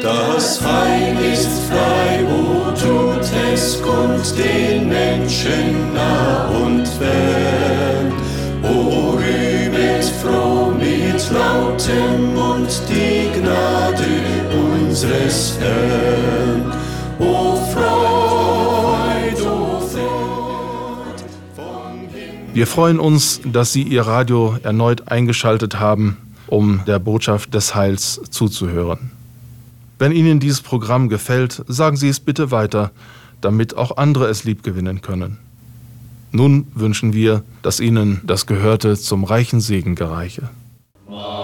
Das Heil ist frei, wo tut es kund den Menschen nah und fern. O rühmet froh mit lautem Mund die Gnade unseres Herrn. O Freud, o Freud vom. Wir freuen uns, dass Sie Ihr Radio erneut eingeschaltet haben, um der Botschaft des Heils zuzuhören. Wenn Ihnen dieses Programm gefällt, sagen Sie es bitte weiter, damit auch andere es liebgewinnen können. Nun wünschen wir, dass Ihnen das Gehörte zum reichen Segen gereiche. Mache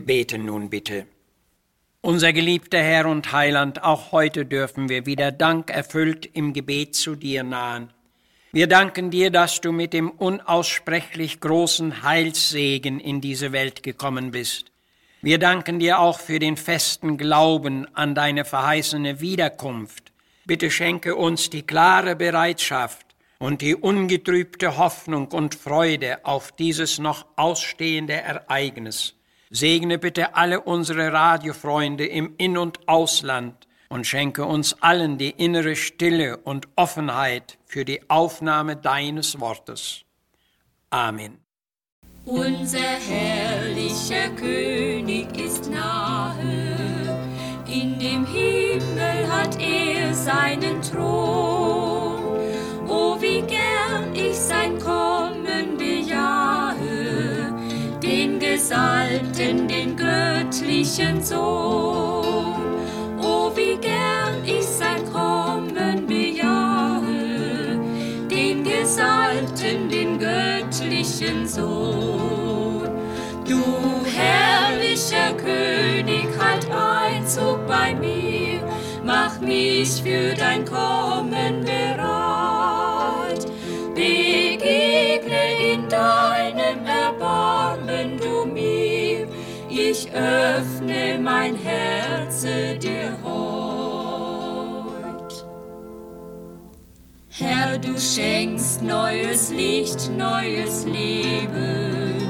Wir beten nun bitte. Unser geliebter Herr und Heiland, auch heute dürfen wir wieder dankerfüllt im Gebet zu dir nahen. Wir danken dir, dass du mit dem unaussprechlich großen Heilssegen in diese Welt gekommen bist. Wir danken dir auch für den festen Glauben an deine verheißene Wiederkunft. Bitte schenke uns die klare Bereitschaft und die ungetrübte Hoffnung und Freude auf dieses noch ausstehende Ereignis. Segne bitte alle unsere Radiofreunde im In- und Ausland und schenke uns allen die innere Stille und Offenheit für die Aufnahme deines Wortes. Amen. Unser herrlicher König ist nahe, in dem Himmel hat er seinen Thron. Oh, wie gern ich sein Kommen den Gesalbten, den göttlichen Sohn. Oh, wie gern ich sein Kommen bejahe, den Gesalbten, den göttlichen Sohn. Du herrlicher König, halt Einzug bei mir, mach mich für dein Kommen bereit. Öffne mein Herz dir heut. Herr, du schenkst neues Licht, neues Leben,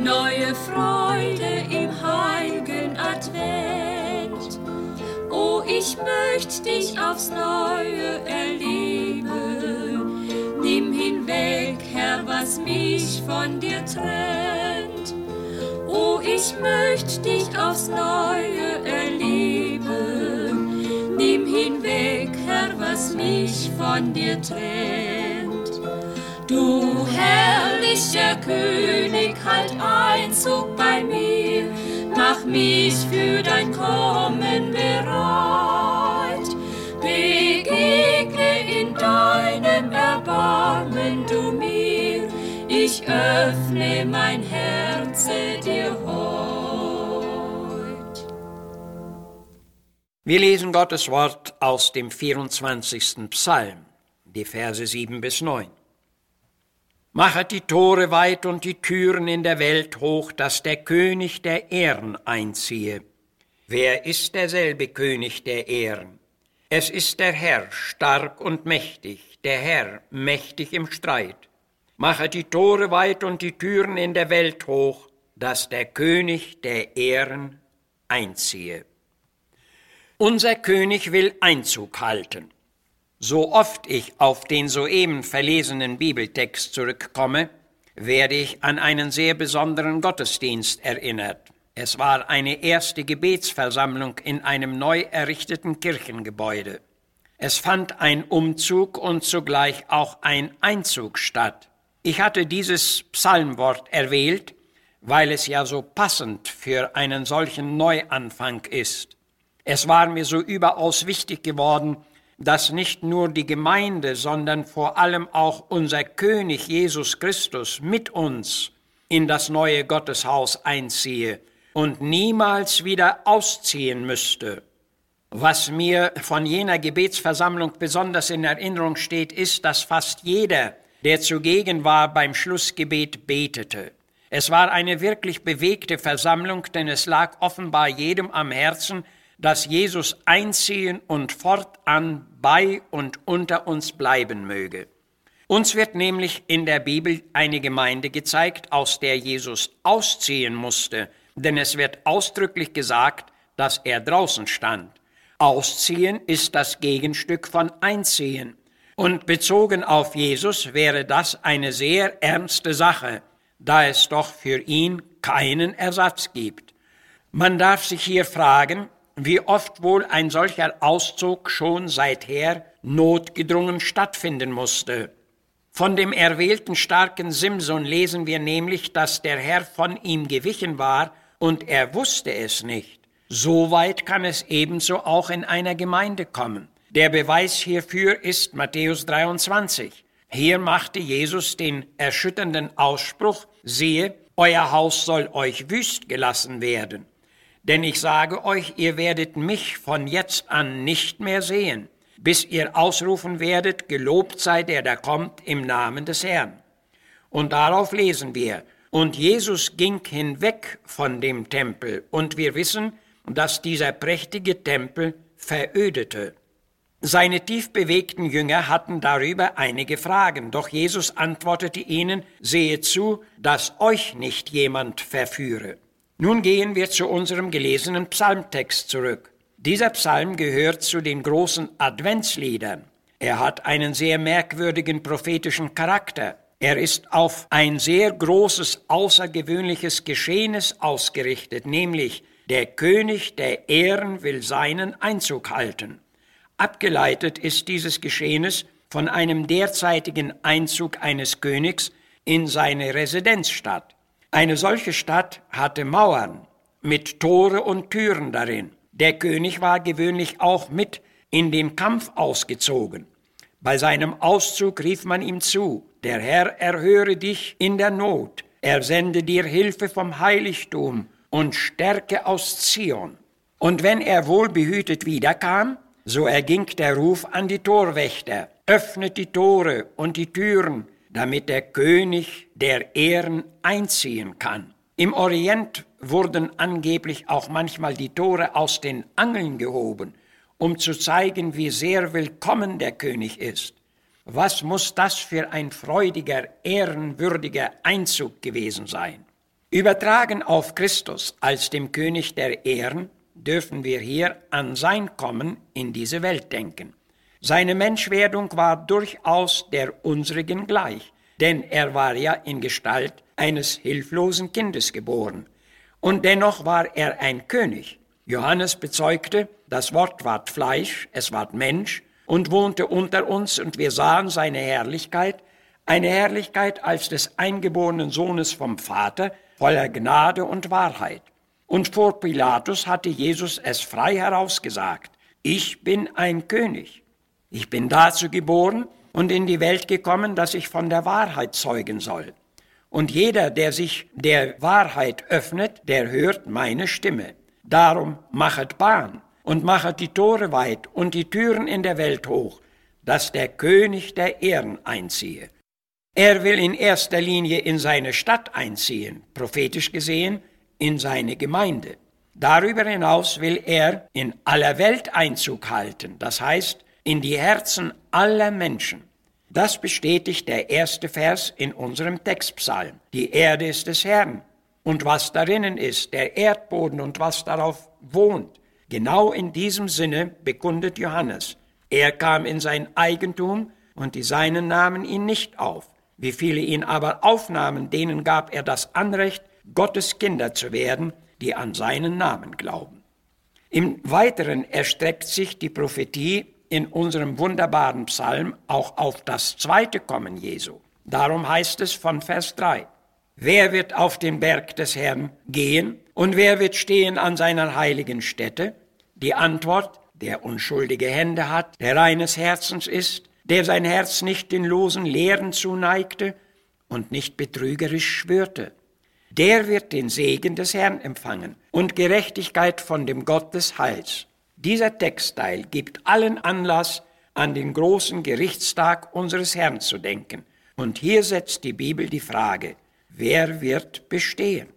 neue Freude im heiligen Advent. Oh, ich möchte dich aufs Neue erleben. Nimm hinweg, Herr, was mich von dir trennt. Ich möchte dich aufs Neue erleben. Nimm hinweg, Herr, was mich von dir trennt. Du herrlicher König, halt Einzug bei mir, mach mich für dein Kommen bereit. Öffne mein Herz dir heut. Wir lesen Gottes Wort aus dem 24. Psalm, die Verse 7 bis 9. Machet die Tore weit und die Türen in der Welt hoch, dass der König der Ehren einziehe. Wer ist derselbe König der Ehren? Es ist der Herr, stark und mächtig, der Herr, mächtig im Streit. Machet die Tore weit und die Türen in der Welt hoch, dass der König der Ehren einziehe. Unser König will Einzug halten. So oft ich auf den soeben verlesenen Bibeltext zurückkomme, werde ich an einen sehr besonderen Gottesdienst erinnert. Es war eine erste Gebetsversammlung in einem neu errichteten Kirchengebäude. Es fand ein Umzug und zugleich auch ein Einzug statt. Ich hatte dieses Psalmwort erwählt, weil es ja so passend für einen solchen Neuanfang ist. Es war mir so überaus wichtig geworden, dass nicht nur die Gemeinde, sondern vor allem auch unser König Jesus Christus mit uns in das neue Gotteshaus einziehe und niemals wieder ausziehen müsste. Was mir von jener Gebetsversammlung besonders in Erinnerung steht, ist, dass fast jeder, der zugegen war, beim Schlussgebet betete. Es war eine wirklich bewegte Versammlung, denn es lag offenbar jedem am Herzen, dass Jesus einziehen und fortan bei und unter uns bleiben möge. Uns wird nämlich in der Bibel eine Gemeinde gezeigt, aus der Jesus ausziehen musste, denn es wird ausdrücklich gesagt, dass er draußen stand. Ausziehen ist das Gegenstück von Einziehen. Und bezogen auf Jesus wäre das eine sehr ernste Sache, da es doch für ihn keinen Ersatz gibt. Man darf sich hier fragen, wie oft wohl ein solcher Auszug schon seither notgedrungen stattfinden musste. Von dem erwählten starken Simson lesen wir nämlich, dass der Herr von ihm gewichen war und er wusste es nicht. So weit kann es ebenso auch in einer Gemeinde kommen. Der Beweis hierfür ist Matthäus 23. Hier machte Jesus den erschütternden Ausspruch, siehe, euer Haus soll euch wüst gelassen werden. Denn ich sage euch, ihr werdet mich von jetzt an nicht mehr sehen, bis ihr ausrufen werdet, gelobt sei der, der kommt im Namen des Herrn. Und darauf lesen wir, und Jesus ging hinweg von dem Tempel, und wir wissen, dass dieser prächtige Tempel verödete. Seine tief bewegten Jünger hatten darüber einige Fragen, doch Jesus antwortete ihnen, sehe zu, dass euch nicht jemand verführe. Nun gehen wir zu unserem gelesenen Psalmtext zurück. Dieser Psalm gehört zu den großen Adventsliedern. Er hat einen sehr merkwürdigen prophetischen Charakter. Er ist auf ein sehr großes, außergewöhnliches Geschehnis ausgerichtet, nämlich der König der Ehren will seinen Einzug halten. Abgeleitet ist dieses Geschehnis von einem derzeitigen Einzug eines Königs in seine Residenzstadt. Eine solche Stadt hatte Mauern mit Tore und Türen darin. Der König war gewöhnlich auch mit in den Kampf ausgezogen. Bei seinem Auszug rief man ihm zu, der Herr erhöre dich in der Not, er sende dir Hilfe vom Heiligtum und Stärke aus Zion. Und wenn er wohlbehütet wiederkam, so erging der Ruf an die Torwächter, öffnet die Tore und die Türen, damit der König der Ehren einziehen kann. Im Orient wurden angeblich auch manchmal die Tore aus den Angeln gehoben, um zu zeigen, wie sehr willkommen der König ist. Was muss das für ein freudiger, ehrenwürdiger Einzug gewesen sein? Übertragen auf Christus als dem König der Ehren dürfen wir hier an sein Kommen in diese Welt denken. Seine Menschwerdung war durchaus der unsrigen gleich, denn er war ja in Gestalt eines hilflosen Kindes geboren. Und dennoch war er ein König. Johannes bezeugte, das Wort ward Fleisch, es ward Mensch und wohnte unter uns und wir sahen seine Herrlichkeit, eine Herrlichkeit als des eingeborenen Sohnes vom Vater, voller Gnade und Wahrheit. Und vor Pilatus hatte Jesus es frei herausgesagt, ich bin ein König. Ich bin dazu geboren und in die Welt gekommen, dass ich von der Wahrheit zeugen soll. Und jeder, der sich der Wahrheit öffnet, der hört meine Stimme. Darum machet Bahn und machet die Tore weit und die Türen in der Welt hoch, dass der König der Ehren einziehe. Er will in erster Linie in seine Stadt einziehen, prophetisch gesehen in seine Gemeinde. Darüber hinaus will er in aller Welt Einzug halten, das heißt in die Herzen aller Menschen. Das bestätigt der erste Vers in unserem Textpsalm. Die Erde ist des Herrn und was darinnen ist, der Erdboden und was darauf wohnt. Genau in diesem Sinne bekundet Johannes. Er kam in sein Eigentum und die Seinen nahmen ihn nicht auf. Wie viele ihn aber aufnahmen, denen gab er das Anrecht, Gottes Kinder zu werden, die an seinen Namen glauben. Im Weiteren erstreckt sich die Prophetie in unserem wunderbaren Psalm auch auf das zweite Kommen Jesu. Darum heißt es von Vers 3. Wer wird auf den Berg des Herrn gehen und wer wird stehen an seiner heiligen Stätte? Die Antwort, der unschuldige Hände hat, der reines Herzens ist, der sein Herz nicht den losen Lehren zuneigte und nicht betrügerisch schwörte. Der wird den Segen des Herrn empfangen und Gerechtigkeit von dem Gott des Heils. Dieser Textteil gibt allen Anlass, an den großen Gerichtstag unseres Herrn zu denken. Und hier setzt die Bibel die Frage, wer wird bestehen?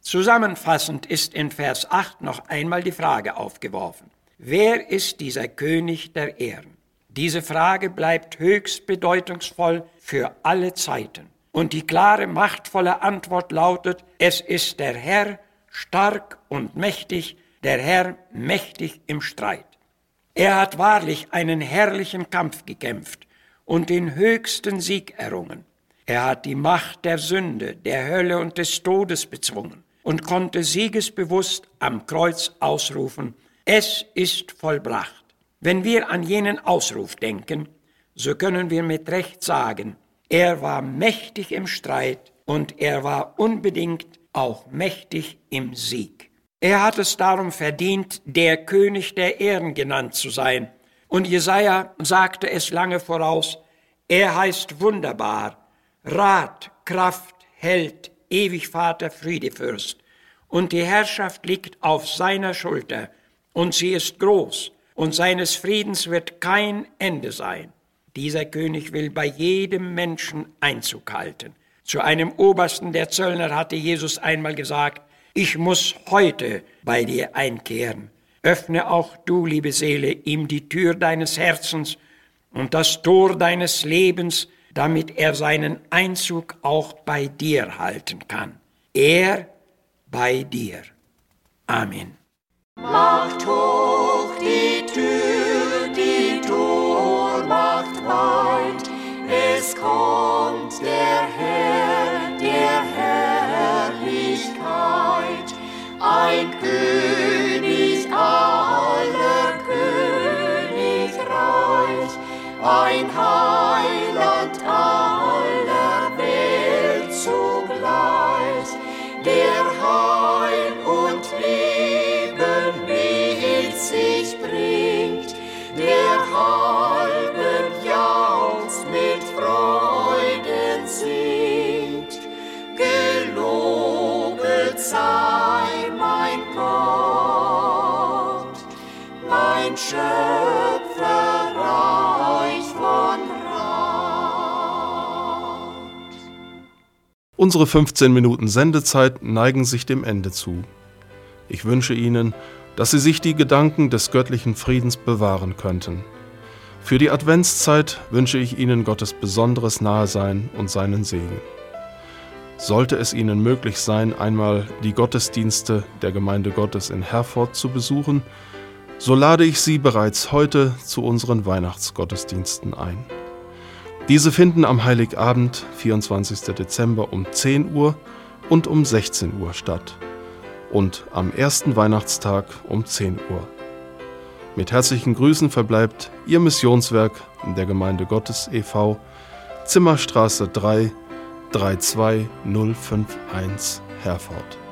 Zusammenfassend ist in Vers 8 noch einmal die Frage aufgeworfen. Wer ist dieser König der Ehren? Diese Frage bleibt höchst bedeutungsvoll für alle Zeiten. Und die klare, machtvolle Antwort lautet, es ist der Herr, stark und mächtig, der Herr mächtig im Streit. Er hat wahrlich einen herrlichen Kampf gekämpft und den höchsten Sieg errungen. Er hat die Macht der Sünde, der Hölle und des Todes bezwungen und konnte siegesbewusst am Kreuz ausrufen, es ist vollbracht. Wenn wir an jenen Ausruf denken, so können wir mit Recht sagen, er war mächtig im Streit und er war unbedingt auch mächtig im Sieg. Er hat es darum verdient, der König der Ehren genannt zu sein. Und Jesaja sagte es lange voraus, er heißt wunderbar, Rat, Kraft, Held, ewig Vater, Friedefürst. Und die Herrschaft liegt auf seiner Schulter, und sie ist groß, und seines Friedens wird kein Ende sein. Dieser König will bei jedem Menschen Einzug halten. Zu einem Obersten der Zöllner hatte Jesus einmal gesagt, ich muss heute bei dir einkehren. Öffne auch du, liebe Seele, ihm die Tür deines Herzens und das Tor deines Lebens, damit er seinen Einzug auch bei dir halten kann. Er bei dir. Amen. Macht hoch die Tür, kommt der Herr, der Herrlichkeit, ein König Unsere 15 Minuten Sendezeit neigen sich dem Ende zu. Ich wünsche Ihnen, dass Sie sich die Gedanken des göttlichen Friedens bewahren könnten. Für die Adventszeit wünsche ich Ihnen Gottes besonderes Nahesein und seinen Segen. Sollte es Ihnen möglich sein, einmal die Gottesdienste der Gemeinde Gottes in Herford zu besuchen, so lade ich Sie bereits heute zu unseren Weihnachtsgottesdiensten ein. Diese finden am Heiligabend, 24. Dezember um 10 Uhr und um 16 Uhr statt und am ersten Weihnachtstag um 10 Uhr. Mit herzlichen Grüßen verbleibt Ihr Missionswerk der Gemeinde Gottes e.V. Zimmerstraße 3 32051 Herford.